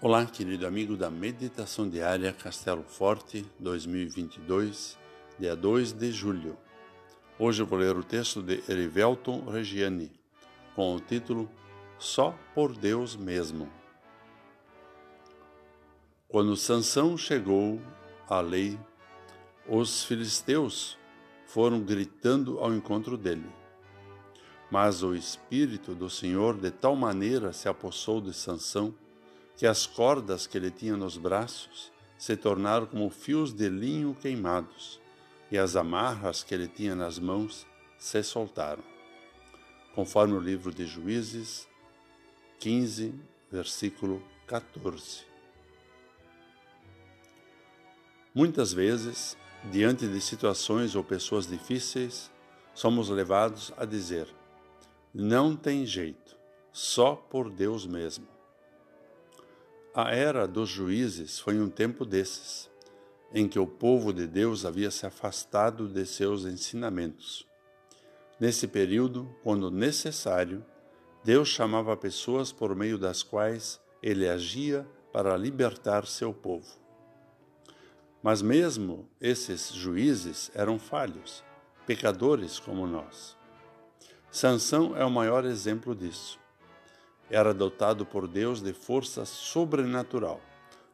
Olá, querido amigo da Meditação Diária Castelo Forte 2022, dia 2 de julho. Hoje eu vou ler o texto de Erivelton Regiani, com o título Só por Deus mesmo. Quando Sansão chegou à lei, os filisteus foram gritando ao encontro dele. Mas o Espírito do Senhor de tal maneira se apossou de Sansão que as cordas que ele tinha nos braços se tornaram como fios de linho queimados, e as amarras que ele tinha nas mãos se soltaram. Conforme o livro de Juízes 15, versículo 14. Muitas vezes, diante de situações ou pessoas difíceis, somos levados a dizer: não tem jeito, só por Deus mesmo. A era dos juízes foi um tempo desses, em que o povo de Deus havia se afastado de seus ensinamentos. Nesse período, quando necessário, Deus chamava pessoas por meio das quais ele agia para libertar seu povo. Mas mesmo esses juízes eram falhos, pecadores como nós. Sansão é o maior exemplo disso. Era dotado por Deus de força sobrenatural,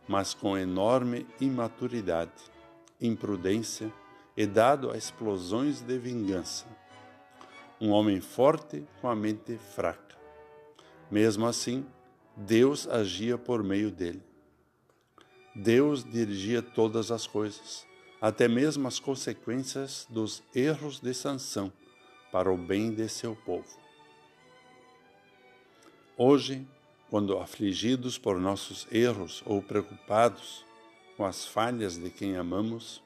mas com enorme imaturidade, imprudência e dado a explosões de vingança. Um homem forte com a mente fraca. Mesmo assim, Deus agia por meio dele. Deus dirigia todas as coisas, até mesmo as consequências dos erros de Sansão, para o bem de seu povo. Hoje, quando afligidos por nossos erros ou preocupados com as falhas de quem amamos,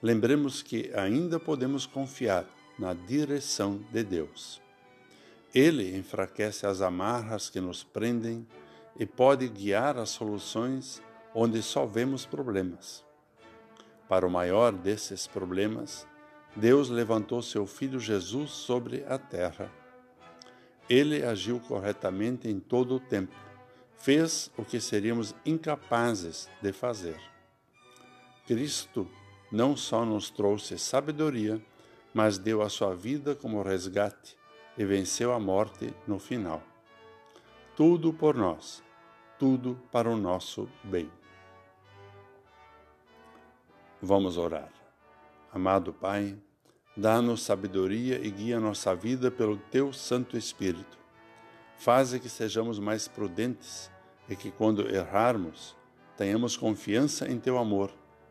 lembremos que ainda podemos confiar na direção de Deus. Ele enfraquece as amarras que nos prendem e pode guiar as soluções onde só vemos problemas. Para o maior desses problemas, Deus levantou seu Filho Jesus sobre a terra ele agiu corretamente em todo o tempo. Fez o que seríamos incapazes de fazer. Cristo não só nos trouxe sabedoria, mas deu a sua vida como resgate e venceu a morte no final. Tudo por nós, tudo para o nosso bem. Vamos orar. Amado Pai, Dá-nos sabedoria e guia nossa vida pelo teu Santo Espírito. Faze que sejamos mais prudentes e que, quando errarmos, tenhamos confiança em teu amor,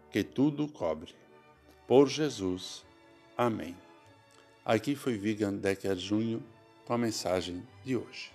que tudo cobre. Por Jesus. Amém. Aqui foi Vigan Decker Júnior com a mensagem de hoje.